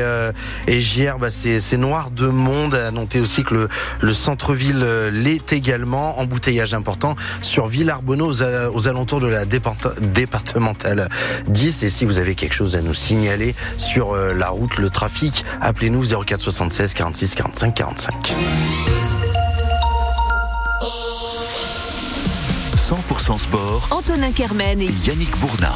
Euh, et JR, bah, c'est noir de monde. À noter aussi que le, le centre-ville euh, l'est également. Embouteillage important sur Villarbonneau aux, aux alentours de la départementale 10. Et si vous avez quelque chose à nous signaler sur euh, la route, le trafic, appelez-nous 04 76 46 45 45. 100% sport. Antonin Kermen et Yannick Bourdin.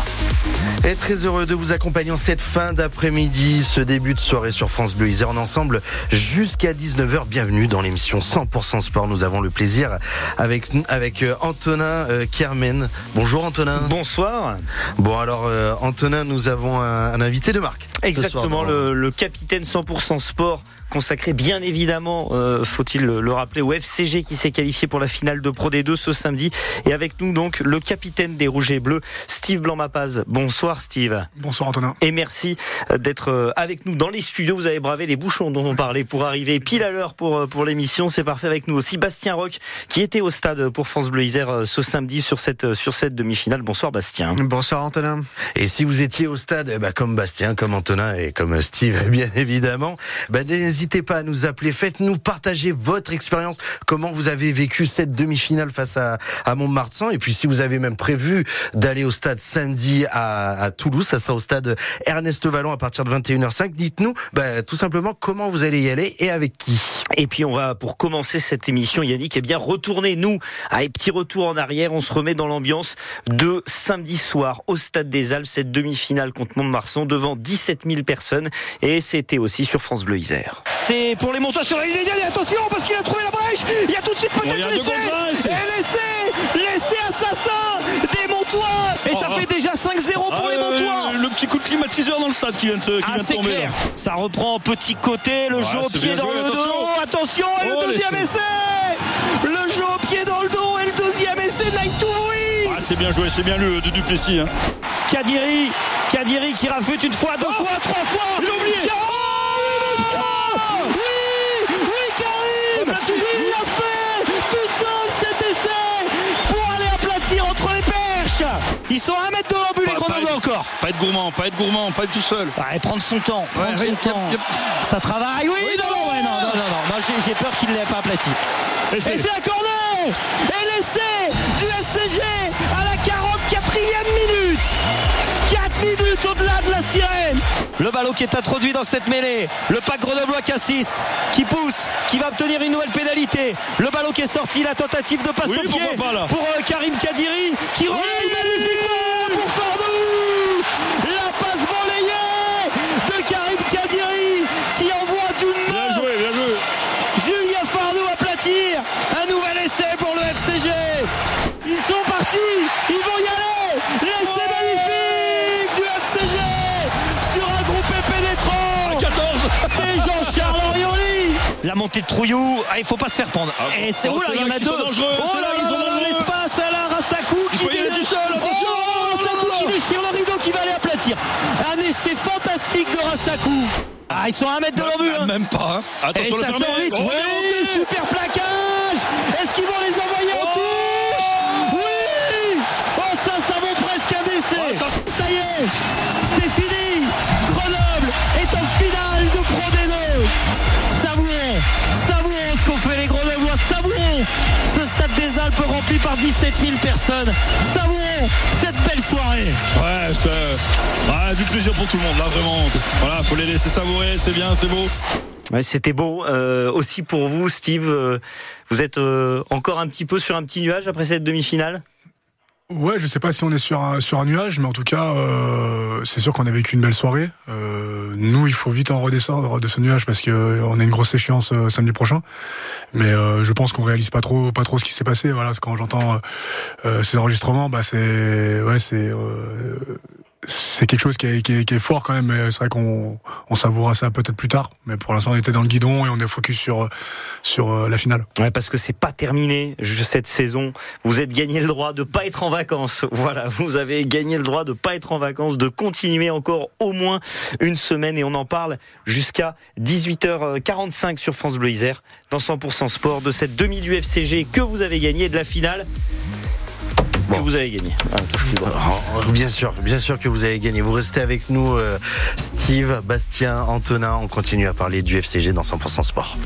Et très heureux de vous accompagner en cette fin d'après-midi, ce début de soirée sur France Bleu Isère en ensemble jusqu'à 19h. Bienvenue dans l'émission 100% sport. Nous avons le plaisir avec avec euh, Antonin euh, Kermen. Bonjour Antonin. Bonsoir. Bon alors euh, Antonin, nous avons un, invité de marque. Exactement, le, le capitaine 100% sport consacré bien évidemment, euh, faut-il le rappeler, au FCG qui s'est qualifié pour la finale de Pro D2 ce samedi. Et avec nous donc le capitaine des Rouges et Bleus, Steve Blanc-Mapaz. Bonsoir Steve. Bonsoir Antonin. Et merci euh, d'être euh, avec nous dans les studios. Vous avez bravé les bouchons dont on parlait pour arriver pile à l'heure pour, pour l'émission. C'est parfait avec nous aussi Bastien Roch qui était au stade pour France Bleu Isère ce samedi sur cette, sur cette demi-finale. Bonsoir Bastien. Bonsoir Antonin. Et si vous étiez au stade, bah, comme Bastien, comme Antonin et comme Steve bien évidemment, bah, n'hésitez pas à nous appeler. Faites-nous partager votre expérience. Comment vous avez vécu cette demi-finale face à, à Montmartre Et puis, si vous avez même prévu d'aller au stade samedi à, Toulouse, ça sera au stade Ernest Vallon à partir de 21h05. Dites-nous, bah, tout simplement, comment vous allez y aller et avec qui. Et puis, on va, pour commencer cette émission, Yannick, eh bien, retourner, nous, à un petit retour en arrière. On se remet dans l'ambiance de samedi soir au stade des Alpes, cette demi-finale contre Mont-de-Marsan devant 17 000 personnes. Et c'était aussi sur France Bleu Isère. C'est pour les montants sur la ligne et attention parce qu'il a trouvé la brèche. Il y a tout de suite peut-être l'essai. Et l'essai, l'essai assassin des Montois. Et ça oh. fait déjà 5-0 pour ah, les Montois. Le petit coup de climatiseur dans le stade qui vient de, qui ah, vient de tomber. Clair. Ça reprend petit côté, le jeu au pied dans le dos. Attention, et le oh, deuxième essai. Le jeu au pied dans le dos et le deuxième essai de Ah, c'est bien joué, c'est bien lu de Duplessis. Hein. Kadiri, Kadiri qui rafute une fois, deux oh. fois, trois fois. L'oublié. Ils sont à un mètre devant but, les Grenoblois encore. Pas être gourmand, pas être gourmand, pas être tout seul. Ouais, prendre son temps, prendre son temps. Ça travaille, oui, non, non, ouais, non, non, non, non. Moi, j'ai peur qu'il ne l'ait pas aplati. Et c'est un corner Et l'essai du FCG 4 minutes au-delà de la sirène Le ballon qui est introduit dans cette mêlée. Le pack Grenoblois qui assiste, qui pousse, qui va obtenir une nouvelle pénalité. Le ballon qui est sorti, la tentative de passe au pied pour euh, Karim Kadiri qui relaye magnifiquement montée de Trouillou, ah, il faut pas se faire prendre. Ah, Et c'est oh, là, il y en a deux. Oh là, ils ont l'espace, Alain Rassakou qui déchire le rideau qui va aller aplatir. Un essai fantastique de Rassakou. Ah, ils sont à un mètre de leur but. Même pas. Hein. Attention, Et ça sort vite. Oh, oui, super plaquage. Est-ce qu'ils vont les envoyer en oh touche Oui. Oh, ça, ça vaut presque un essai. Oh, ça... y est, c'est fini. Des Alpes rempli par 17 000 personnes. Savourons cette belle soirée. Ouais, c'est du plaisir pour tout le monde. Là, vraiment, voilà, faut les laisser savourer. C'est bien, c'est beau. Ouais, c'était beau. Euh, aussi pour vous, Steve, euh, vous êtes euh, encore un petit peu sur un petit nuage après cette demi-finale? Ouais, je sais pas si on est sur un, sur un nuage, mais en tout cas, euh, c'est sûr qu'on a vécu une belle soirée. Euh, nous, il faut vite en redescendre de ce nuage parce que euh, on a une grosse échéance euh, samedi prochain. Mais euh, je pense qu'on réalise pas trop, pas trop ce qui s'est passé. Voilà, quand j'entends ces enregistrements, bah c'est, ouais, c'est c'est quelque chose qui est, fort quand même. C'est vrai qu'on on savourera ça peut-être plus tard, mais pour l'instant on était dans le guidon et on est focus sur sur euh, la finale. Ouais, parce que c'est pas terminé cette saison. Vous êtes gagné le droit de pas être en vacances. Voilà, vous avez gagné le droit de pas être en vacances, de continuer encore au moins une semaine et on en parle jusqu'à 18h45 sur France Bleu Isère dans 100% sport de cette demi du FCG que vous avez gagné de la finale vous avez gagné. Ah. Oh, bien sûr, bien sûr que vous allez gagner. Vous restez avec nous, euh, Steve, Bastien, Antonin. On continue à parler du FCG dans 100% Sport.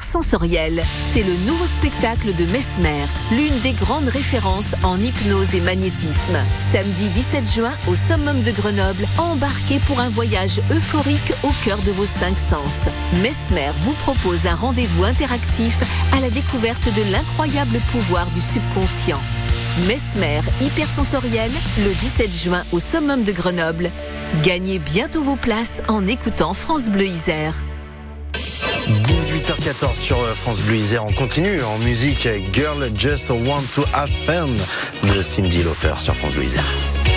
Hypersensoriel, c'est le nouveau spectacle de Mesmer, l'une des grandes références en hypnose et magnétisme. Samedi 17 juin au Summum de Grenoble, embarquez pour un voyage euphorique au cœur de vos cinq sens. Mesmer vous propose un rendez-vous interactif à la découverte de l'incroyable pouvoir du subconscient. Mesmer hypersensoriel le 17 juin au Summum de Grenoble. Gagnez bientôt vos places en écoutant France Bleu Isère. 18h14 sur euh, France Bleu Isère. On continue en musique. Girl Just Want to Have Fun de Cindy Lauper sur France Bleu Isère.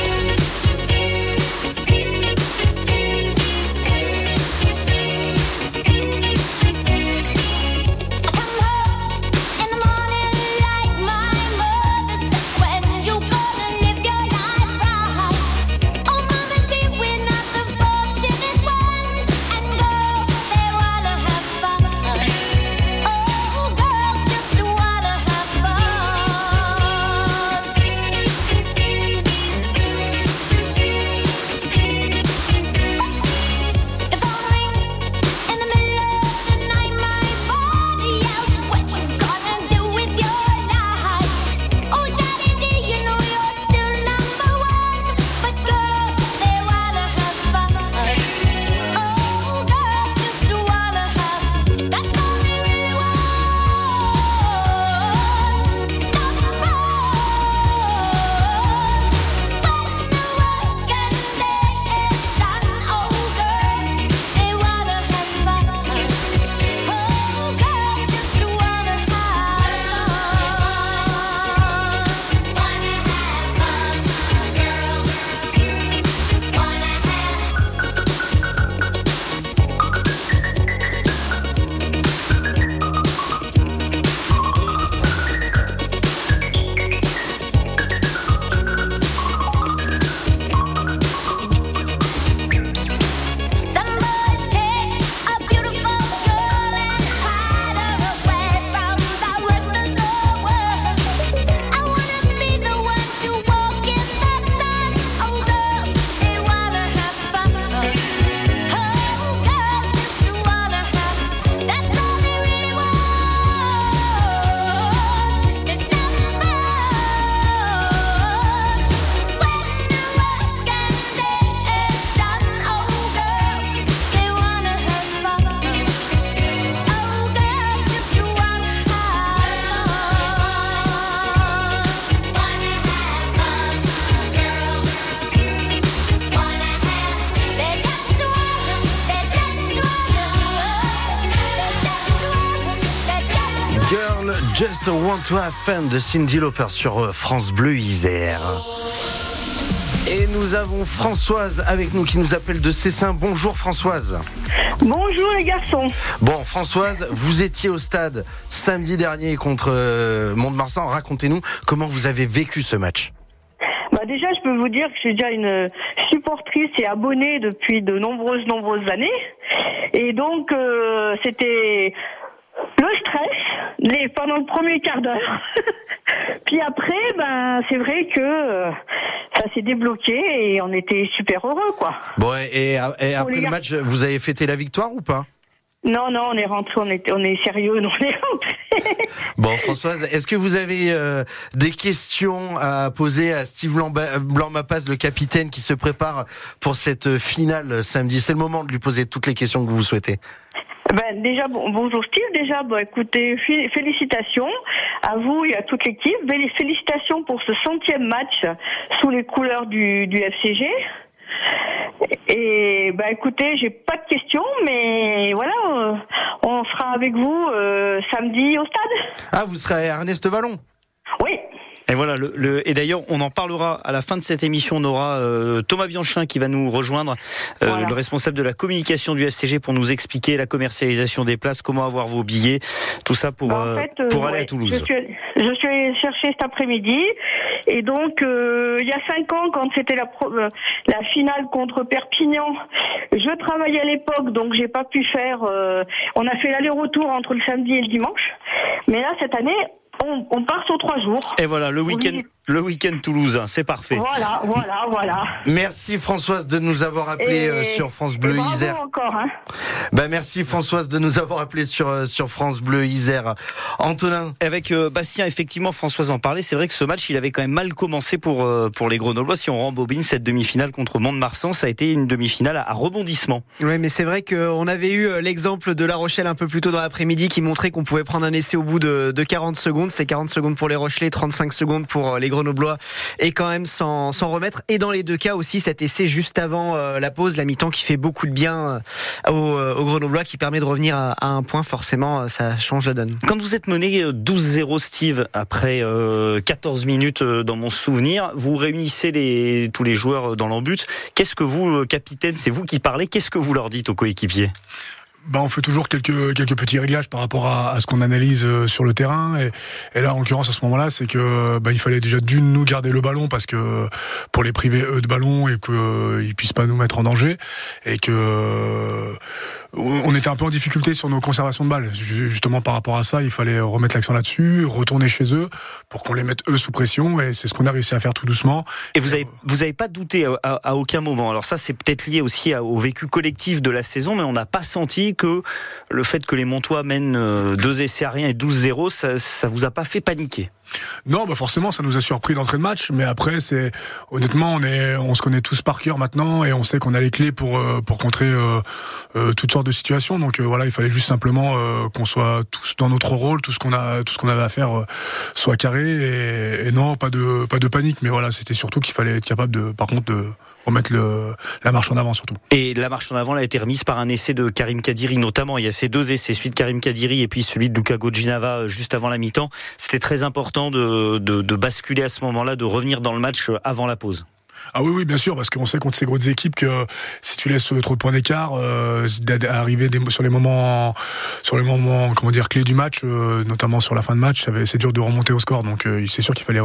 Want to Have Fun de Cindy Lauper sur euh, France Bleu Isère. Et nous avons Françoise avec nous qui nous appelle de Cessin. Bonjour Françoise. Bonjour les garçons. Bon Françoise, vous étiez au stade samedi dernier contre euh, Mont-de-Marsan. Racontez-nous comment vous avez vécu ce match. Bah déjà, je peux vous dire que je suis déjà une supportrice et abonnée depuis de nombreuses, nombreuses années. Et donc, euh, c'était le stress les, pendant le premier quart d'heure. Puis après, ben, c'est vrai que euh, ça s'est débloqué et on était super heureux, quoi. Bon, et, et- et après le match, vous avez fêté la victoire ou pas? Non, non, on est rentré, on est, on est sérieux, on est rentré. Bon Françoise, est-ce que vous avez euh, des questions à poser à Steve Blanc-Mapas, le capitaine qui se prépare pour cette finale samedi? C'est le moment de lui poser toutes les questions que vous souhaitez. Ben, déjà, bon, bonjour Steve. Déjà, bon, écoutez, fé- félicitations à vous et à toute l'équipe. Félicitations pour ce centième match sous les couleurs du, du FCG. Et ben, écoutez, j'ai pas de questions, mais voilà, euh, on sera avec vous euh, samedi au stade. Ah, vous serez à Ernest Vallon? Oui. Et voilà, le, et d'ailleurs, on en parlera à la fin de cette émission. On aura euh, Thomas Bianchin qui va nous rejoindre, euh, le responsable de la communication du FCG, pour nous expliquer la commercialisation des places, comment avoir vos billets, tout ça pour, bah, euh, pour aller à Toulouse. Je suis, je suis allée chercher cet après-midi. Et donc, il y a cinq ans, quand c'était la, la finale contre Perpignan, je travaillais à l'époque, donc j'ai pas pu faire. on a fait l'aller-retour entre le samedi et le dimanche. Mais là, cette année, on, part sur trois jours. Et voilà, le week-end, le week-end toulousain, c'est parfait. Voilà, voilà, voilà. Merci Françoise de nous avoir appelé euh, sur France Bleu Isère. encore. Hein. Bah merci Françoise de nous avoir appelé sur euh, sur France Bleu Isère. Antonin. Avec euh, Bastien, effectivement, Françoise en parlait. C'est vrai que ce match, il avait quand même mal commencé pour pour les Grenoblois. Si on rembobine cette demi-finale contre Mont-de-Marsan, ça a été une demi-finale à, rebondissement. Oui, mais c'est vrai qu'on avait eu l'exemple de La Rochelle un peu plus tôt dans l'après-midi qui montrait qu'on pouvait prendre un essai au bout de, de 40 secondes. C'est 40 secondes pour les Rochelais, 35 secondes pour les Grenoblois et quand même s'en remettre. Et dans les deux cas aussi, cet essai juste avant euh, la pause, la mi-temps qui fait beaucoup de bien euh, aux, euh, Grenoblois, qui permet de revenir à, un point, forcément, ça change la donne. Quand vous êtes mené 12-0 Steve, après 14 minutes dans mon souvenir, vous réunissez tous les joueurs dans l'embut. Qu'est-ce que vous, capitaine, c'est vous qui parlez, qu'est-ce que vous leur dites aux coéquipiers? Bah, on fait toujours quelques quelques petits réglages par rapport à, ce qu'on analyse euh, sur le terrain et, et là en l'occurrence à ce moment-là c'est que bah, il fallait déjà d'une nous garder le ballon parce que pour les priver eux de ballon et qu'ils euh, puissent pas nous mettre en danger et que on était un peu en difficulté sur nos conservations de balles. Justement par rapport à ça, il fallait remettre l'accent là-dessus, retourner chez eux pour qu'on les mette eux sous pression et c'est ce qu'on a réussi à faire tout doucement. Et vous avez vous avez pas douté à, aucun moment. Alors ça c'est peut-être lié aussi au vécu collectif de la saison, mais on n'a pas senti que le fait que les Montois mènent euh, deux essais à rien et 12-0, ça, ça vous a pas fait paniquer? Non, bah forcément, ça nous a surpris d'entrée de match, mais après, c'est honnêtement, on est, on se connaît tous par cœur maintenant et on sait qu'on a les clés pour euh, pour contrer euh, toutes sortes de situations. Donc voilà, il fallait juste simplement qu'on soit tous dans notre rôle, tout ce qu'on a, tout ce qu'on avait à faire soit carré et, et, non, pas de pas de panique, mais voilà, c'était surtout qu'il fallait être capable de, par contre, de remettre le, la marche en avant surtout. Et la marche en avant a été remise par un essai de Karim Kadiri notamment. Il y a ces deux essais, celui de Karim Kadiri et puis celui de Luka Gojinava euh, juste avant la mi-temps. C'était très important de, de, de basculer à ce moment-là, de revenir dans le match euh, avant la pause. Ah oui, oui, bien sûr, parce qu'on sait contre ces grosses équipes que si tu laisses trop de points d'écart, euh, arriver sur les moments, sur les moments, comment dire, clés du match, euh, notamment sur la fin de match, c'est dur de remonter au score. Donc, c'est sûr qu'il fallait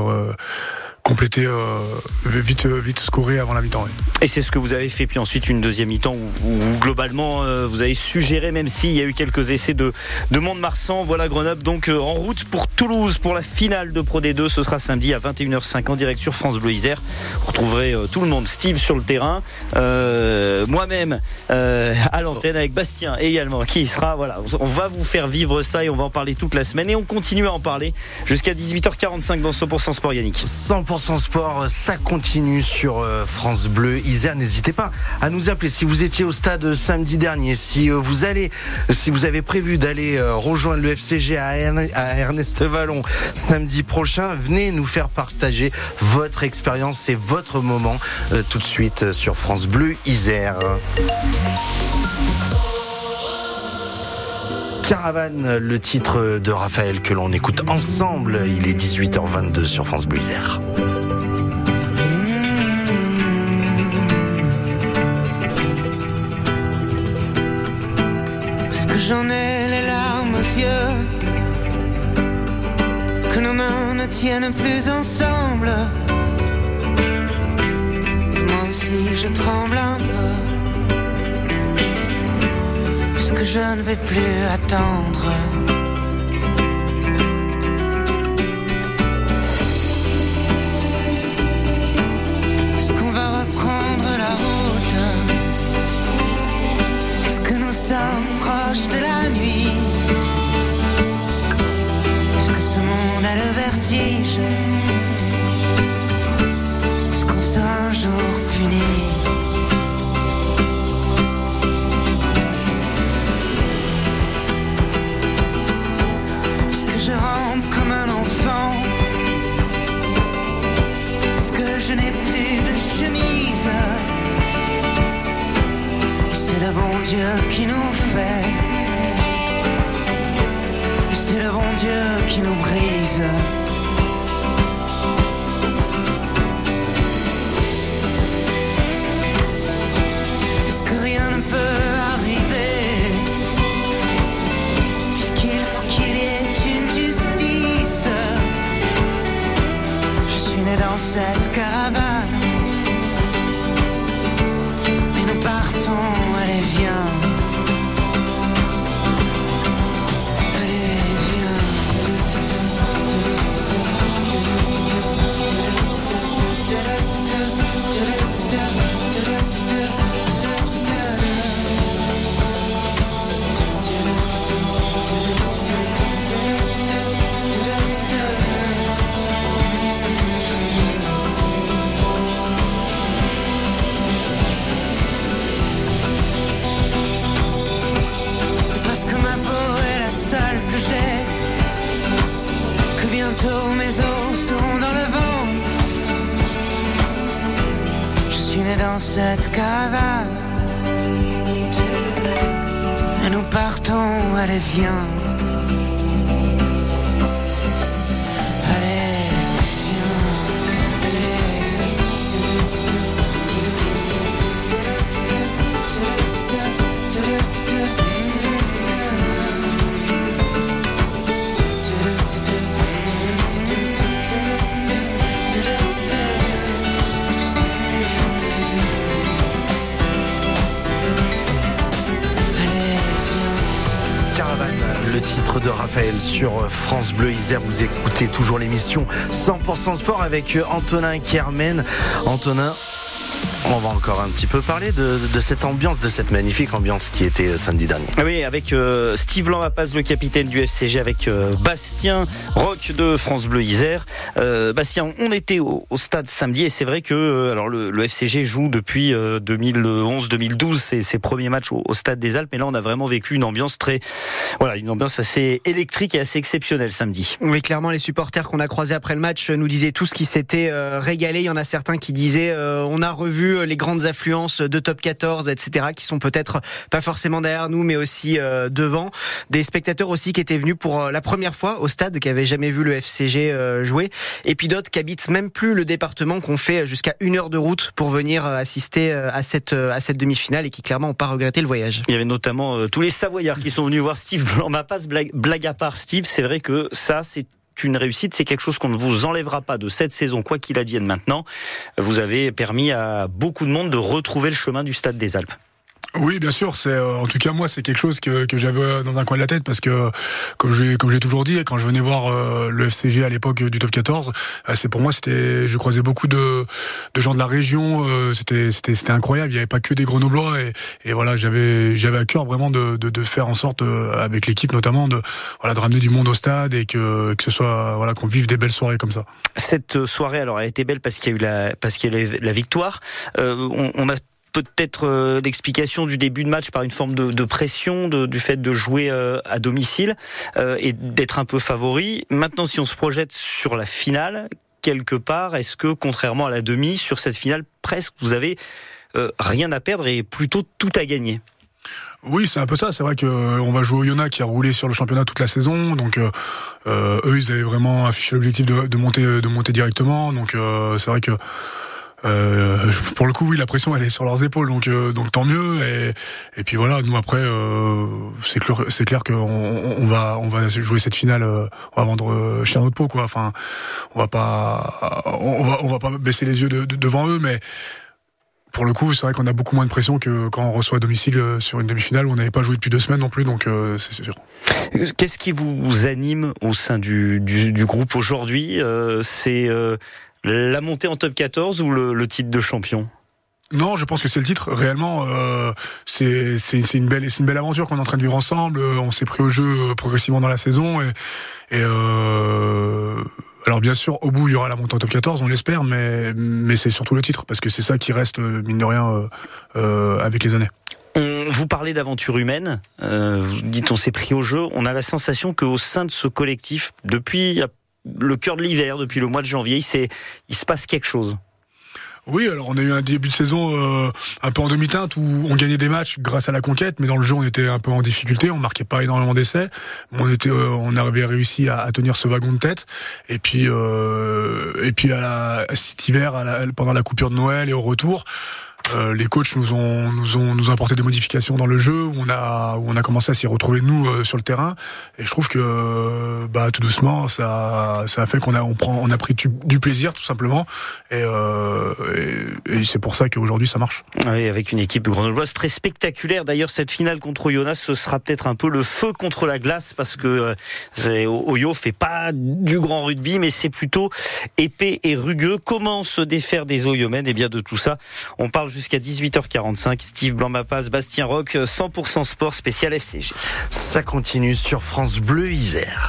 compléter euh, vite vite scorer avant la mi-temps. Et c'est ce que vous avez fait puis ensuite une deuxième mi-temps où, globalement euh, vous avez suggéré même s'il y a eu quelques essais de de Mont-de-Marsan, voilà Grenoble donc euh, en route pour Toulouse pour la finale de Pro D2, ce sera samedi à 21h05 en direct sur France Bleu Isère. Vous retrouverez tout le monde, Steve sur le terrain, moi-même à l'antenne avec Bastien également qui sera voilà, on va vous faire vivre ça et on va en parler toute la semaine et on continue à en parler jusqu'à 18h45 dans 100% Sport Yannick. 100% sport, ça continue sur euh, France Bleu Isère. N'hésitez pas à nous appeler si vous étiez au stade samedi dernier, si euh, vous si vous avez prévu d'aller euh, rejoindre le FCG à Ernest Vallon samedi prochain, venez nous faire partager votre expérience et votre moment tout de suite sur France Bleu Isère. Caravane, le titre de Raphaël que l'on écoute ensemble. Il est 18h22 sur France Bleu Isère. Parce que j'en ai les larmes aux yeux, que nos mains ne tiennent plus ensemble. Moi aussi je tremble un peu que je ne vais plus attendre. Est-ce qu'on va reprendre la route? Est-ce que nous sommes proches de la nuit? Est-ce que ce monde a le vertige? Est-ce qu'on sera un jour puni? Je n'ai plus de chemise. C'est le bon Dieu qui nous fait. C'est le bon Dieu qui nous brise. Cette caravane. Et nous partons, allez viens. Dans cette caravane Et nous partons, allez viens sur France Bleu Isère. Vous écoutez toujours l'émission 100% sport avec Antonin Kermen. Antonin, on va encore un petit peu parler de, de cette ambiance, de cette magnifique ambiance qui était samedi dernier. Oui, avec euh, Steve Lampaz, le capitaine du FCG, avec euh, Bastien Roch de France Bleu Isère. Euh, Bastien, on était au, au stade samedi et c'est vrai que alors le, le FCG joue depuis 2011-2012 ses, ses premiers matchs au, au, stade des Alpes, mais là on a vraiment vécu une ambiance très, voilà, une ambiance assez électrique et assez exceptionnelle samedi. Oui, clairement, les supporters qu'on a croisés après le match nous disaient tous qu'ils s'étaient euh, régalés. Il y en a certains qui disaient euh, on a revu les grandes affluences de top 14, etc., qui sont peut-être pas forcément derrière nous, mais aussi euh, devant. Des spectateurs aussi qui étaient venus pour euh, la première fois au stade, qui avaient jamais vu le FCG euh, jouer, et puis d'autres qui habitent même plus le département, qu'on fait jusqu'à une heure de route pour venir assister à cette à cette demi-finale et qui clairement n'ont pas regretté le voyage. Il y avait notamment tous les Savoyards qui sont venus voir Steve Blanc-Mapas. Blague, blague à part, Steve, c'est vrai que ça, c'est une réussite, c'est quelque chose qu'on ne vous enlèvera pas de cette saison, quoi qu'il advienne maintenant. Vous avez permis à beaucoup de monde de retrouver le chemin du Stade des Alpes. Oui, bien sûr. C'est euh, en tout cas moi, c'est quelque chose que, que j'avais dans un coin de la tête parce que comme j'ai comme j'ai toujours dit, quand je venais voir euh, le FCG à l'époque du Top 14, euh, c'est pour moi c'était, je croisais beaucoup de, de gens de la région. euh, c'était c'était c'était incroyable. Il n'y avait pas que des Grenoblois et, et voilà, j'avais j'avais à cœur vraiment de, de, de faire en sorte euh, avec l'équipe notamment de voilà de ramener du monde au stade et que que ce soit voilà qu'on vive des belles soirées comme ça. Cette soirée, alors, elle a été belle parce qu'il y a eu la parce qu'il y a eu la victoire. Euh, on, on a peut-être euh, l'explication du début de match par une forme de, pression du fait de jouer euh, à domicile euh, et d'être un peu favori. Maintenant, si on se projette sur la finale, quelque part, est-ce que contrairement à la demi, sur cette finale, presque vous avez rien à perdre et plutôt tout à gagner? Oui, c'est un peu ça. C'est vrai que euh, on va jouer au Yona qui a roulé sur le championnat toute la saison. Donc eux, ils avaient vraiment affiché l'objectif de, monter, de monter directement. Donc c'est vrai que pour le coup, oui, la pression elle est sur leurs épaules, donc euh, donc tant mieux. Et, et puis voilà, nous après, euh, c'est clair, c'est clair qu'on on va on va jouer cette finale, euh, on va vendre euh, chien notre peau quoi. Enfin, on va pas on va on va pas baisser les yeux de, de- devant eux, mais pour le coup, c'est vrai qu'on a beaucoup moins de pression que quand on reçoit à domicile euh, sur une demi-finale où on n'avait pas joué depuis deux semaines non plus, donc euh, c'est sûr. Qu'est-ce qui vous anime au sein du, du, du groupe aujourd'hui? Euh, C'est euh, la montée en top 14 ou le, le titre de champion? Non, je pense que c'est le titre. Réellement, euh, c'est une belle c'est une belle aventure qu'on est en train de vivre ensemble. Euh, On s'est pris au jeu euh, progressivement dans la saison et, et euh, alors bien sûr au bout il y aura la montée en top 14, on l'espère, mais mais c'est surtout le titre parce que c'est ça qui reste mine de rien euh, euh, avec les années. On, vous parlez d'aventure humaine, euh, vous dites on s'est pris au jeu, on a la sensation qu'au sein de ce collectif, depuis le cœur de l'hiver, depuis le mois de janvier, il, il se passe quelque chose. Oui, alors on a eu un début de saison euh, un peu en demi-teinte où on gagnait des matchs grâce à la conquête, mais dans le jeu on était un peu en difficulté, on marquait pas énormément d'essais, mais on était, euh, on avait réussi à, tenir ce wagon de tête. Et puis, euh, et puis à la, cet hiver, pendant la coupure de Noël et au retour, Euh, les coachs nous ont nous ont nous ont apporté des modifications dans le jeu où on a où on a commencé à s'y retrouver nous euh, sur le terrain et je trouve que bah tout doucement ça ça a fait qu'on a on prend on a pris du, plaisir tout simplement et, euh, c'est pour ça qu'aujourd'hui ça marche. Oui, avec une équipe grenobloise très spectaculaire. D'ailleurs, cette finale contre Oyonnax, ce sera peut-être un peu le feu contre la glace parce que euh, Oyo fait pas du grand rugby, mais c'est plutôt épais et rugueux. Comment se défaire des Oyomènes? Et bien de tout ça, on parle jusqu'à 18h45. Steve Blanc-Mapas, Bastien Rock, 100% sport spécial FCG. Ça continue sur France Bleu Isère.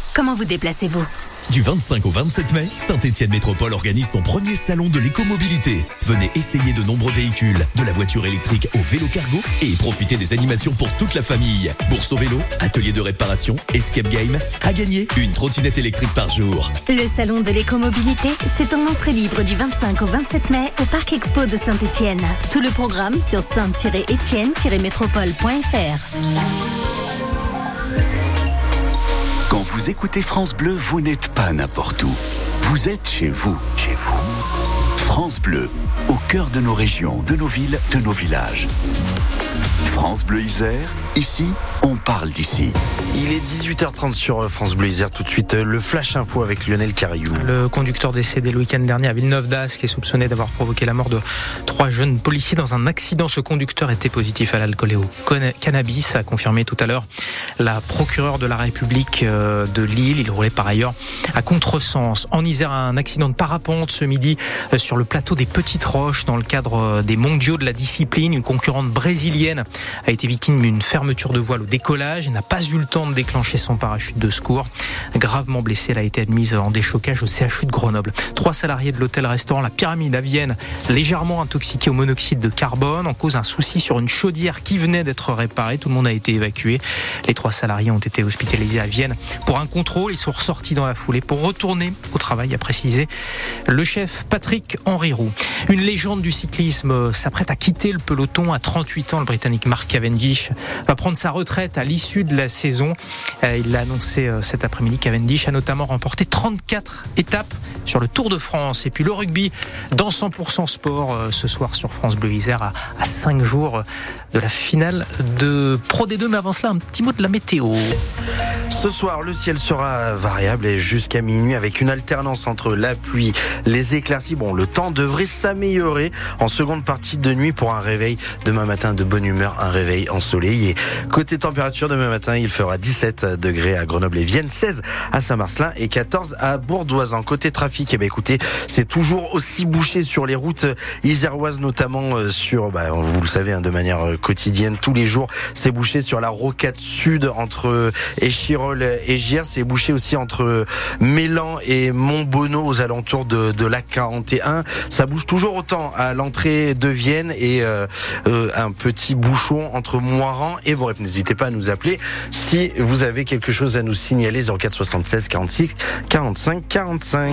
comment vous déplacez-vous? Du 25 au 27 mai, Saint-Étienne Métropole organise son premier salon de l'écomobilité. Venez essayer de nombreux véhicules, de la voiture électrique au vélo cargo et profitez des animations pour toute la famille. Bourse au vélo, atelier de réparation, escape game, à gagner une trottinette électrique par jour. Le salon de l'écomobilité, c'est en entrée libre du 25 au 27 mai au Parc Expo de Saint-Étienne. Tout le programme sur saint-étienne-métropole.fr. Quand vous écoutez France Bleu, vous n'êtes pas n'importe où. Vous êtes chez vous. Chez vous. France Bleu, au cœur de nos régions, de nos villes, de nos villages. France Bleu Isère, ici, on parle d'ici. Il est 18h30 sur France Bleu Isère. Tout de suite, le Flash Info avec Lionel Cariou. Le conducteur décédé le week-end dernier à Villeneuve d'Ascq est soupçonné d'avoir provoqué la mort de trois jeunes policiers dans un accident. Ce conducteur était positif à l'alcool et au cannabis, a confirmé tout à l'heure la procureure de la République de Lille. Il roulait par ailleurs à contresens. En Isère, un accident de parapente ce midi sur le plateau des Petites Roches dans le cadre des mondiaux de la discipline. Une concurrente brésilienne a été victime d'une fermeture de voile au décollage et n'a pas eu le temps de déclencher son parachute de secours. Gravement blessée, elle a été admise en déchocage au CHU de Grenoble. Trois salariés de l'hôtel-restaurant La Pyramide à Vienne, légèrement intoxiqués au monoxyde de carbone, en cause un souci sur une chaudière qui venait d'être réparée. Tout le monde a été évacué. Les trois salariés ont été hospitalisés à Vienne pour un contrôle. Ils sont ressortis dans la foulée pour retourner au travail, a précisé le chef Patrick Henry Roux. Une légende du cyclisme s'apprête à quitter le peloton à 38 ans. Le Britannique Mark Cavendish va prendre sa retraite à l'issue de la saison. Il l'a annoncé cet après-midi. Cavendish a notamment remporté 34 étapes sur le Tour de France. Et puis le rugby dans 100% sport ce soir sur France Bleu Isère à, à 5 jours de la finale de Pro D2. Mais avant cela, un petit mot de la météo. Ce soir, le ciel sera variable et jusqu'à minuit avec une alternance entre la pluie, les éclaircies. Bon, le temps devrait s'améliorer en seconde partie de nuit pour un réveil demain matin de bonne humeur, un réveil ensoleillé. Côté température, demain matin, il fera 17 degrés à Grenoble et Vienne, 16 à Saint-Marcelin et 14 à Bourdoisan. Côté trafic, eh écoutez, c'est toujours aussi bouché sur les routes iséroises, notamment sur, bah, vous le savez, hein, de manière quotidienne, tous les jours, c'est bouché sur la rocade sud entre Échirol et Giers, c'est bouché aussi entre Mélan et Montbonneau aux alentours de, de la 41. Ça bouge toujours autant à l'entrée de Vienne et euh, euh, un petit bouchon entre Moiran et Vorep. N'hésitez pas à nous appeler si vous avez quelque chose à nous signaler 04 76 46 45 45.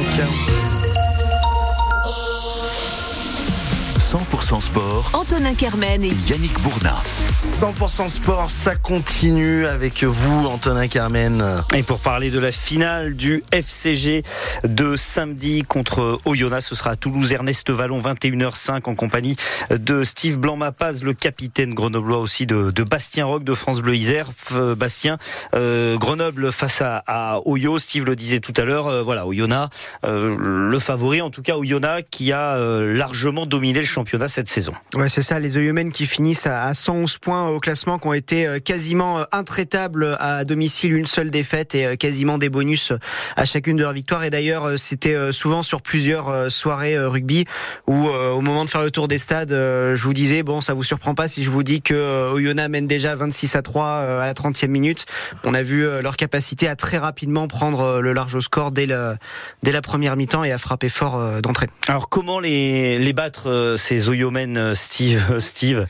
100% sport. Antonin Carmen et Yannick Bourdin. 100% sport, ça continue avec vous, Antonin Carmen. Et pour parler de la finale du FCG de samedi contre Oyonnax, ce sera à Toulouse, Ernest Vallon, 21h05 en compagnie de Steve Blanc-Mapaz, le capitaine grenoblois aussi de, de, Bastien Rock de France Bleu Isère. Bastien, euh, Grenoble face à, à, Oyo, Steve le disait tout à l'heure, euh, voilà, Oyonnax, euh, le favori, en tout cas Oyonnax qui a largement dominé le championnat cette saison. Ouais, c'est ça, les Oyomènes qui finissent à 111 points au classement, qui ont été quasiment intraitables à domicile, une seule défaite et quasiment des bonus à chacune de leurs victoires. Et d'ailleurs, c'était souvent sur plusieurs soirées rugby où, au moment de faire le tour des stades, je vous disais, bon, ça vous surprend pas si je vous dis que Oyonnax mène déjà 26 à 3 à la 30e minute. On a vu leur capacité à très rapidement prendre le large score dès, le, dès la première mi-temps et à frapper fort d'entrée. Alors, comment les, les battre ces Oyomens, Steve, Steve,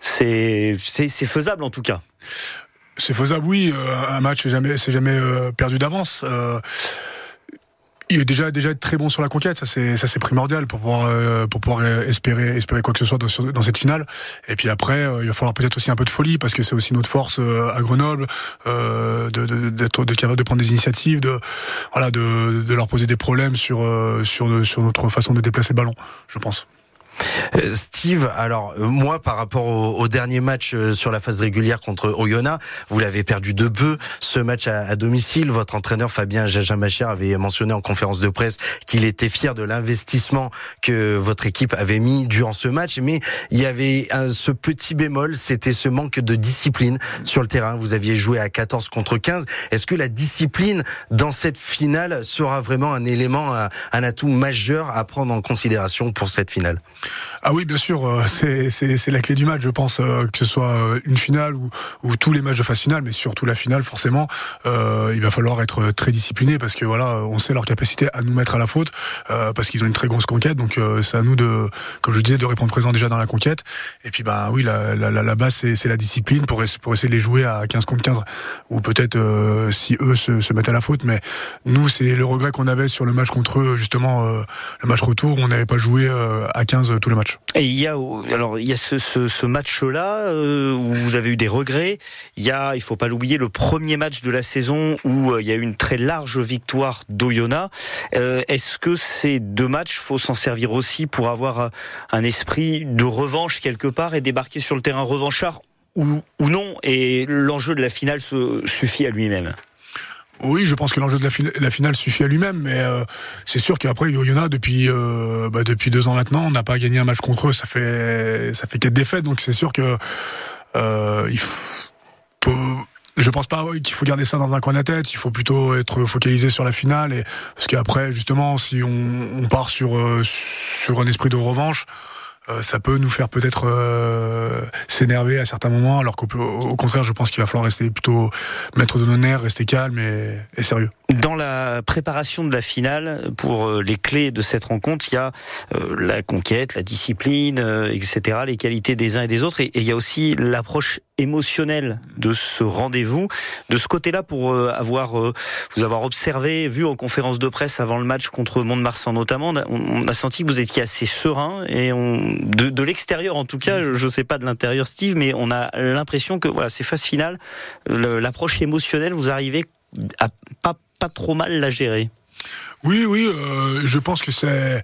c'est faisable en tout cas. C'est faisable, oui. un match, c'est jamais, jamais perdu d'avance il est déjà déjà être très bon sur la conquête, ça c'est ça c'est primordial pour pouvoir euh, pour pouvoir espérer espérer quoi que ce soit dans, dans cette finale. Et puis après, euh, il va falloir peut-être aussi un peu de folie parce que c'est aussi notre force euh, à Grenoble de d'être capable de prendre des initiatives, de voilà de leur poser des problèmes sur sur sur notre façon de déplacer le ballon, je pense. Euh, Steve, alors euh, moi par rapport au, dernier match euh, sur la phase régulière contre Oyonnax, vous l'avez perdu de peu ce match à, domicile. Votre entraîneur Fabien Jajamacher avait mentionné en conférence de presse qu'il était fier de l'investissement que votre équipe avait mis durant ce match, mais il y avait ce petit bémol, c'était ce manque de discipline sur le terrain. Vous aviez joué à 14 contre 15. Est-ce que la discipline dans cette finale sera vraiment un élément, un atout majeur à prendre en considération pour cette finale? Ah oui, bien sûr, euh, c'est la clé du match, je pense, euh, que ce soit euh, une finale ou, ou, tous les matchs de phase finale, mais surtout la finale, forcément, euh, il va falloir être très discipliné parce que voilà, on sait leur capacité à nous mettre à la faute parce qu'ils ont une très grosse conquête, donc c'est à nous de, comme je disais, de répondre présent déjà dans la conquête. Et puis bah oui, la, la, la base c'est la discipline pour, pour essayer de les jouer à 15 contre 15 ou peut-être si eux se, se, mettent à la faute, mais nous c'est le regret qu'on avait sur le match contre eux, justement le match retour, on n'avait pas joué à 15 tous les matchs. Et il y a alors il y a ce, match-là euh, où vous avez eu des regrets. Il y a, il faut pas l'oublier, le premier match de la saison où euh, il y a eu une très large victoire d'Oyonnax. Euh, Est-ce que ces deux matchs, faut s'en servir aussi pour avoir un esprit de revanche quelque part et débarquer sur le terrain revanchard ou, ou non? Et l'enjeu de la finale suffit à lui-même. Oui, je pense que l'enjeu de la, finale suffit à lui-même, mais euh, c'est sûr qu'après il y en a depuis euh, bah, depuis deux ans maintenant, on n'a pas gagné un match contre eux, ça fait ça fait quatre défaites, donc c'est sûr que euh, il faut, je pense pas qu'il faut garder ça dans un coin de la tête. Il faut plutôt être focalisé sur la finale, et parce qu'après justement, si on, part sur sur un esprit de revanche. Euh, ça peut nous faire peut-être euh, s'énerver à certains moments, alors qu'au au contraire, je pense qu'il va falloir rester plutôt maître de nos nerfs, rester calme et, sérieux. Dans la préparation de la finale, pour euh, les clés de cette rencontre, il y a la conquête, la discipline, etc., les qualités des uns et des autres, et, il y a aussi l'approche émotionnelle de ce rendez-vous. De ce côté-là, pour avoir vous avoir observé, vu en conférence de presse avant le match contre Mont-de-Marsan notamment, on on a senti que vous étiez assez serein et on de, de l'extérieur en tout cas, je ne sais pas de l'intérieur Steve, mais on a l'impression que voilà, ces phases finales, l'approche émotionnelle, vous arrivez à pas, pas trop mal la gérer. Oui, oui, euh, je pense que c'est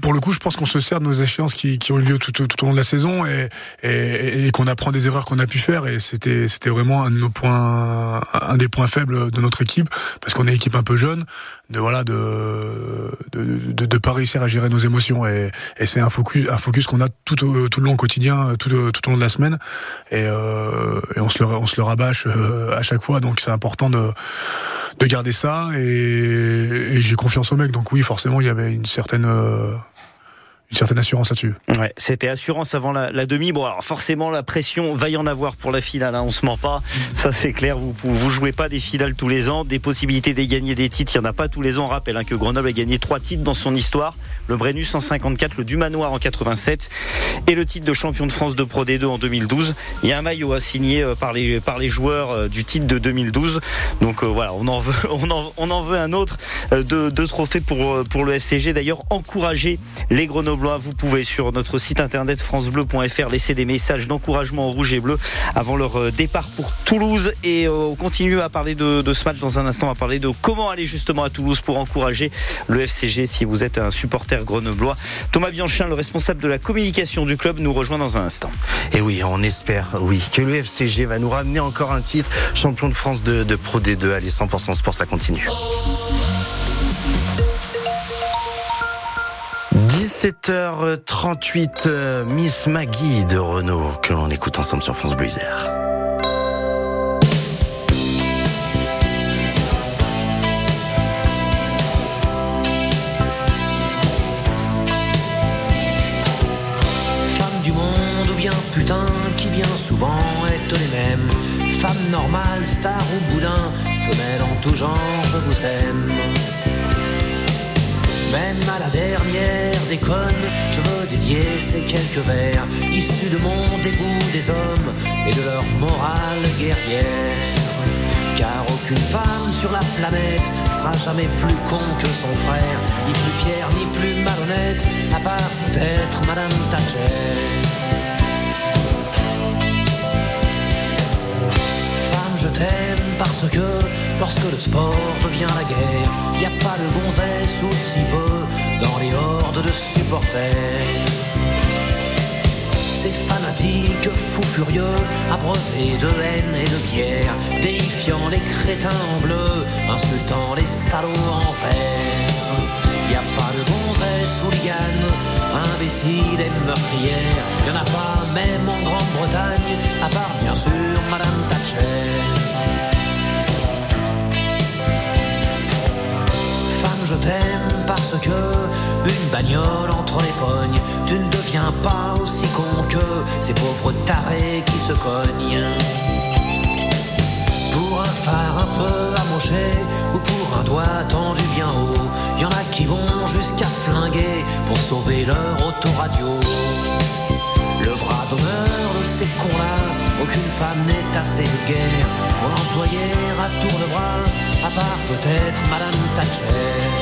pour le coup, je pense qu'on se sert de nos échéances qui, qui ont eu lieu tout, tout, au long de la saison et, et, et qu'on apprend des erreurs qu'on a pu faire. Et c'était, c'était vraiment un de nos points, un des points faibles de notre équipe parce qu'on est une équipe un peu jeune, de voilà, de de, de, de pas réussir à gérer nos émotions. Et, et c'est un focus, un focus qu'on a tout tout le long quotidien, tout, tout au long de la semaine. Et, euh, et on se le, on se le rabâche euh, à chaque fois. Donc c'est important de de garder ça. Et, et j'ai confiance au mec. Donc oui, forcément, il y avait une certaine euh, une certaine assurance là-dessus. Ouais, c'était assurance avant la, demi. Bon, alors forcément, la pression va y en avoir pour la finale. Hein, on se ment pas, ça c'est clair. Vous vous jouez pas des finales tous les ans, des possibilités de gagner des titres. Il y en a pas tous les ans. On rappelle hein, que Grenoble a gagné trois titres dans son histoire le Brennus en 54, le Dumanoir en 87 et le titre de champion de France de Pro D2 en 2012. Il y a un maillot à signer euh, par les joueurs euh, du titre de 2012. Donc euh, voilà, on en veut un autre de, de trophées pour pour le FCG. D'ailleurs, encourager les Vous pouvez sur notre site internet francebleu.fr laisser des messages d'encouragement au rouge et bleu avant leur euh, départ pour Toulouse. Et euh, on continue à parler de, ce match dans un instant, à parler de comment aller justement à Toulouse pour encourager le FCG si vous êtes un supporter grenoblois. Thomas Bianchin, le responsable de la communication du club, nous rejoint dans un instant. Et oui, on espère, oui, que le FCG va nous ramener encore un titre champion de France de, de Pro D2. Allez, 100% sport, ça continue. 17h38, euh, Miss Maggie de Renault, que l'on écoute ensemble sur France Bleu Isère. Femme du monde ou bien putain qui bien souvent est les mêmes. Femme normale, star ou boudin, femelle en tout genre, je vous aime. Même à la dernière déconne, je veux dédier ces quelques vers issus de mon dégoût des hommes et de leur morale guerrière. Car aucune femme sur la planète sera jamais plus con que son frère, ni plus fière, ni plus malhonnête, à part peut-être Madame Thatcher. Femme, je t'aime parce que lorsque le sport devient la guerre, pas de gonzesse ou si peu dans les hordes de supporters. Ces fanatiques fous furieux, abreuvés de haine et de bière, déifiant les crétins en bleu, insultant les salauds en fer. Y a pas de gonzesse hooligan, imbécile et meurtrière. Y en a pas même en Grande-Bretagne, à part bien sûr Madame Thatcher. Je t'aime parce que une bagnole entre les pognes, tu ne deviens pas aussi con que ces pauvres tarés qui se cognent. Pour un phare un peu amoché ou pour un doigt tendu bien haut, y en a qui vont jusqu'à flinguer pour sauver leur autoradio. Le bras d'honneur de ces cons-là, aucune femme n'est assez guerre pour l'employer à tour de bras, à part peut-être Madame Thatcher.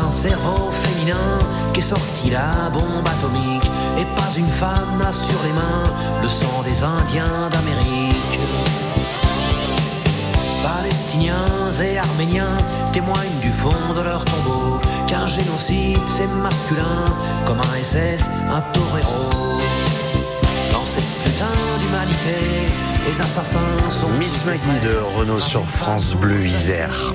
D'un cerveau féminin qu'est sortie la bombe atomique et pas une femme n'a sur les mains le sang des Indiens d'Amérique. Palestiniens et Arméniens témoignent du fond de leur tombeau qu'un génocide c'est masculin comme un SS, un torero. Dans cette putain d'humanité, les assassins sont. Miss Maggie de Renault sur France Bleu Isère.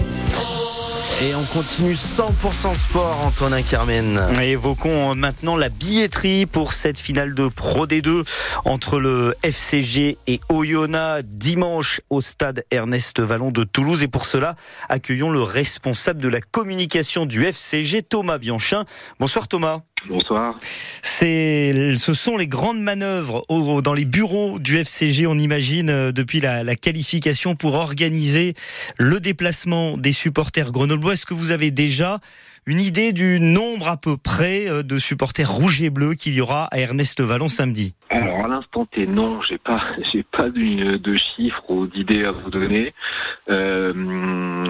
Et on continue 100% sport, Antonin Carmen. Évoquons maintenant la billetterie pour cette finale de Pro D2 entre le FCG et Oyonnax dimanche au stade Ernest Vallon de Toulouse. Et pour cela, accueillons le responsable de la communication du FCG, Thomas Bianchin. Bonsoir Thomas. Bonsoir. C'est, ce sont les grandes manœuvres au- dans les bureaux du FCG, on imagine, euh, depuis la, la qualification pour organiser le déplacement des supporters grenoblois. Est-ce que vous avez déjà une idée du nombre à peu près euh, de supporters rouges et bleus qu'il y aura à Ernest Vallon samedi? Alors à l'instant T, non, j'ai pas, j'ai pas de, de chiffres ou d'idées à vous donner. Euh,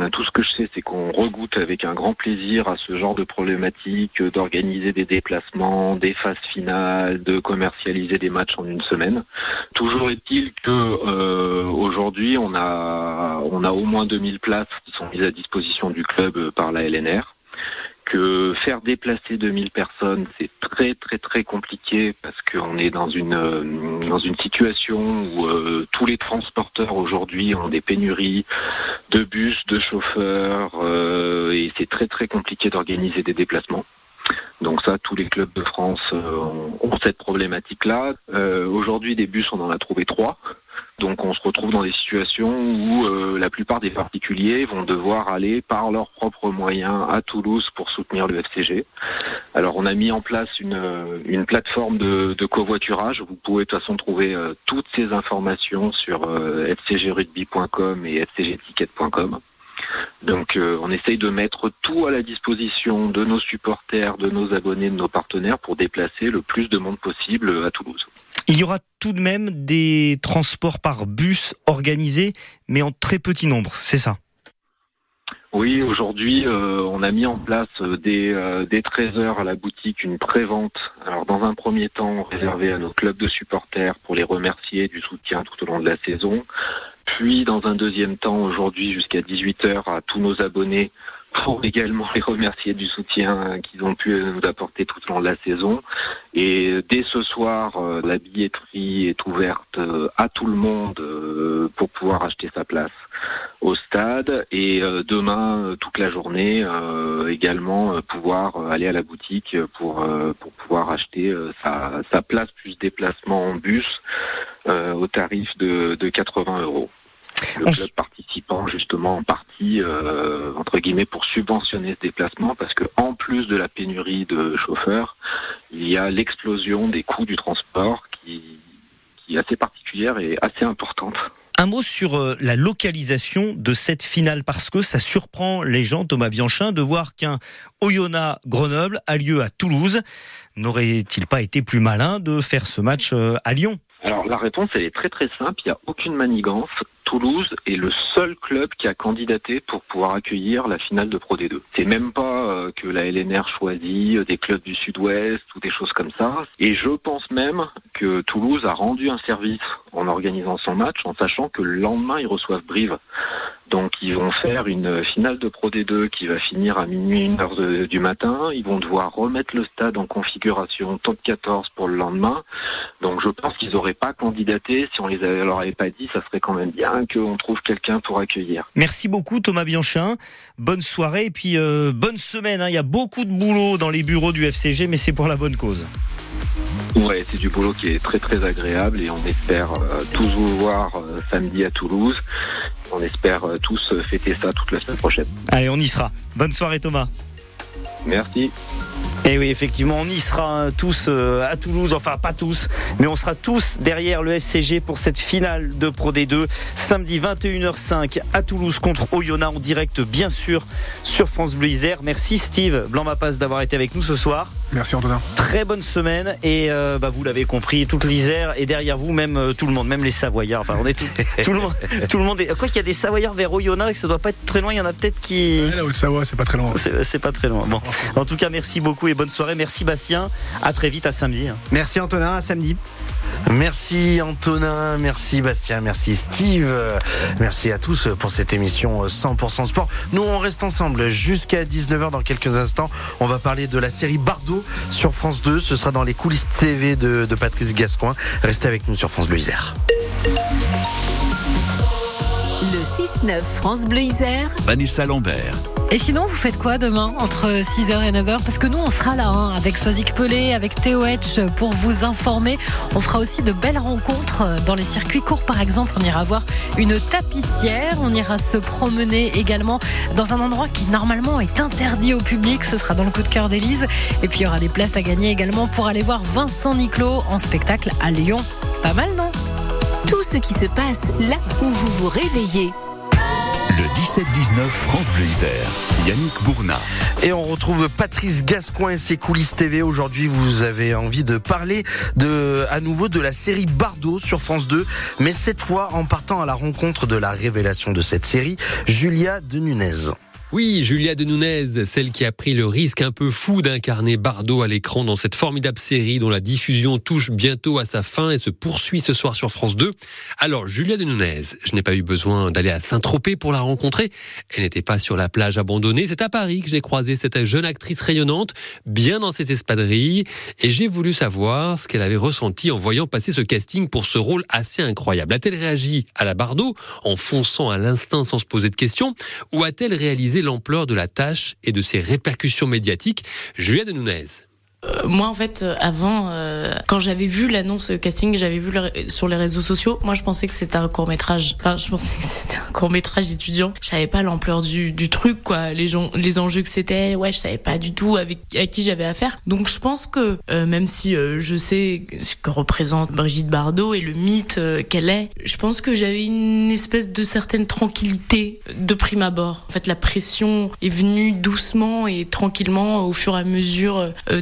tout ce que je sais, c'est qu'on regoute avec un grand plaisir à ce genre de problématique, euh, d'organiser des déplacements, des phases finales, de commercialiser des matchs en une semaine. Toujours est-il que euh, aujourd'hui, on a, on a au moins 2000 places qui sont mises à disposition du club euh, par la LNR que faire déplacer 2000 personnes, c'est très très très compliqué parce qu'on est dans une euh, dans une situation où euh, tous les transporteurs aujourd'hui ont des pénuries de bus, de chauffeurs euh, et c'est très très compliqué d'organiser des déplacements. Donc ça, tous les clubs de France euh, ont, cette problématique-là. Euh, Aujourd'hui, des bus, on en a trouvé trois. Donc on se retrouve dans des situations où euh, la plupart des particuliers vont devoir aller par leurs propres moyens à Toulouse pour soutenir le FCG. Alors on a mis en place une, plateforme de, covoiturage. Vous pouvez de toute façon trouver toutes ces informations sur fcgrugby.com et fcgticket.com. Donc euh, on essaye de mettre tout à la disposition de nos supporters, de nos abonnés, de nos partenaires pour déplacer le plus de monde possible à Toulouse. Il y aura tout de même des transports par bus organisés, mais en très petit nombre, c'est ça? Oui, aujourd'hui, euh, on a mis en place euh, dès, euh, dès 13 heures à la boutique une pré-vente. Alors, dans un premier temps, réservée à nos clubs de supporters pour les remercier du soutien tout au long de la saison. Puis dans un deuxième temps aujourd'hui jusqu'à 18h à tous nos abonnés pour également les remercier du soutien qu'ils ont pu nous apporter tout au long de la saison. Et dès ce soir, euh, la billetterie est ouverte euh, à tout le monde euh, pour pouvoir acheter sa place au stade et demain toute la journée également pouvoir aller à la boutique pour pour pouvoir acheter sa, place plus déplacement en bus au tarif de 80 euros le club participant justement en partie euh, entre guillemets pour subventionner ce déplacement parce que en plus de la pénurie de chauffeurs, il y a l'explosion des coûts du transport qui, qui est assez particulière et assez importante. Un mot sur euh, la localisation de cette finale parce que ça surprend les gens, Thomas Bianchin, de voir qu'un Oyonnax Grenoble a lieu à Toulouse. N'aurait-il pas été plus malin de faire ce match euh, à Lyon? Alors la réponse elle est très très simple, il n'y a aucune manigance. Toulouse est le seul club qui a candidaté pour pouvoir accueillir la finale de Pro D2. C'est même pas euh, que la LNR choisit euh, des clubs du Sud-Ouest ou des choses comme ça. Et je pense même que Toulouse a rendu un service en organisant son match en sachant que le lendemain ils reçoivent Brive. Donc ils vont faire une finale de Pro D2 qui va finir à minuit, une heure du matin. Ils vont devoir remettre le stade en configuration top 14 pour le lendemain. Donc je pense qu'ils n'auraient pas candidaté. Si on les avait, leur avait pas dit, ça serait quand même bien qu'on trouve quelqu'un pour accueillir. Merci beaucoup Thomas Bianchin. Bonne soirée et puis euh, bonne semaine. Hein. Il y a beaucoup de boulot dans les bureaux du FCG, mais c'est pour la bonne cause. Ouais, c'est du boulot qui est très très agréable et on espère euh, tous vous voir euh, samedi à Toulouse. On espère euh, tous fêter ça toute la semaine prochaine. Allez, on y sera. Bonne soirée Thomas. Merci. Et oui, effectivement, on y sera hein, tous euh, à Toulouse, enfin pas tous, mais on sera tous derrière le FCG pour cette finale de Pro D2, samedi 21h05 à Toulouse contre Oyonnax en direct, bien sûr, sur France Bleu Isère. Merci Steve Blanc-Mapas d'avoir été avec nous ce soir. Merci Antonin. Très bonne semaine et euh, bah, vous l'avez compris, toute l'Isère et derrière vous même euh, tout le monde, même les Savoyards. Enfin, on est tout, tout le monde, tout le monde. Est, quoi qu'il y a des Savoyards vers Oyonnax, ça doit pas être très loin. Il y en a peut-être qui. Ouais, là où Savoie, c'est pas très loin. C'est pas très loin. Bon, en tout cas, merci beaucoup et bonne soirée. Merci Bastien. À très vite, à samedi. Merci Antonin, à samedi. Merci Antonin, merci Bastien, merci Steve, merci à tous pour cette émission 100% sport. Nous on reste ensemble jusqu'à 19h dans quelques instants. On va parler de la série Bardot sur France 2. Ce sera dans les coulisses TV de, de Patrice Gascoin. Restez avec nous sur France Bleu Isère. Le 6-9 France Bleu Isère. Vanessa Lambert. Et sinon, vous faites quoi demain entre 6h et 9h Parce que nous, on sera là hein, avec Swazik Pelé, avec Théo Etch pour vous informer. On fera aussi de belles rencontres dans les circuits courts, par exemple. On ira voir une tapissière. On ira se promener également dans un endroit qui normalement est interdit au public. Ce sera dans le coup de cœur d'Élise. Et puis, il y aura des places à gagner également pour aller voir Vincent Niclot en spectacle à Lyon. Pas mal, non? Ce qui se passe là où vous vous réveillez. Le 17-19 France Bleu Isère. Yannick Bourna. Et on retrouve Patrice Gascoin et ses coulisses TV. Aujourd'hui, vous avez envie de parler de, à nouveau de la série Bardot sur France 2. Mais cette fois, en partant à la rencontre de la révélation de cette série, Julia de Nunez. Oui, Julia de Nunez, celle qui a pris le risque un peu fou d'incarner Bardot à l'écran dans cette formidable série dont la diffusion touche bientôt à sa fin et se poursuit ce soir sur France 2. Alors, Julia de Nunez, je n'ai pas eu besoin d'aller à Saint-Tropez pour la rencontrer. Elle n'était pas sur la plage abandonnée. C'est à Paris que j'ai croisé cette jeune actrice rayonnante, bien dans ses espadrilles, et j'ai voulu savoir ce qu'elle avait ressenti en voyant passer ce casting pour ce rôle assez incroyable. A-t-elle réagi à la Bardot en fonçant à l'instinct sans se poser de questions, ou a-t-elle réalisé l'ampleur de la tâche et de ses répercussions médiatiques. Julia de Nunez. Euh, moi, en fait, euh, avant, euh, quand j'avais vu l'annonce casting, j'avais vu sur les réseaux sociaux, moi, je pensais que c'était un court métrage. Enfin, je pensais que c'était un court métrage étudiant. Je savais pas l'ampleur du, truc, quoi, les gens, les enjeux que c'était. Ouais, je savais pas du tout avec à qui j'avais affaire. Donc, je pense que même si je sais ce que représente Brigitte Bardot et le mythe qu'elle est, je pense que j'avais une espèce de certaine tranquillité de prime abord. En fait, la pression est venue doucement et tranquillement au fur et à mesure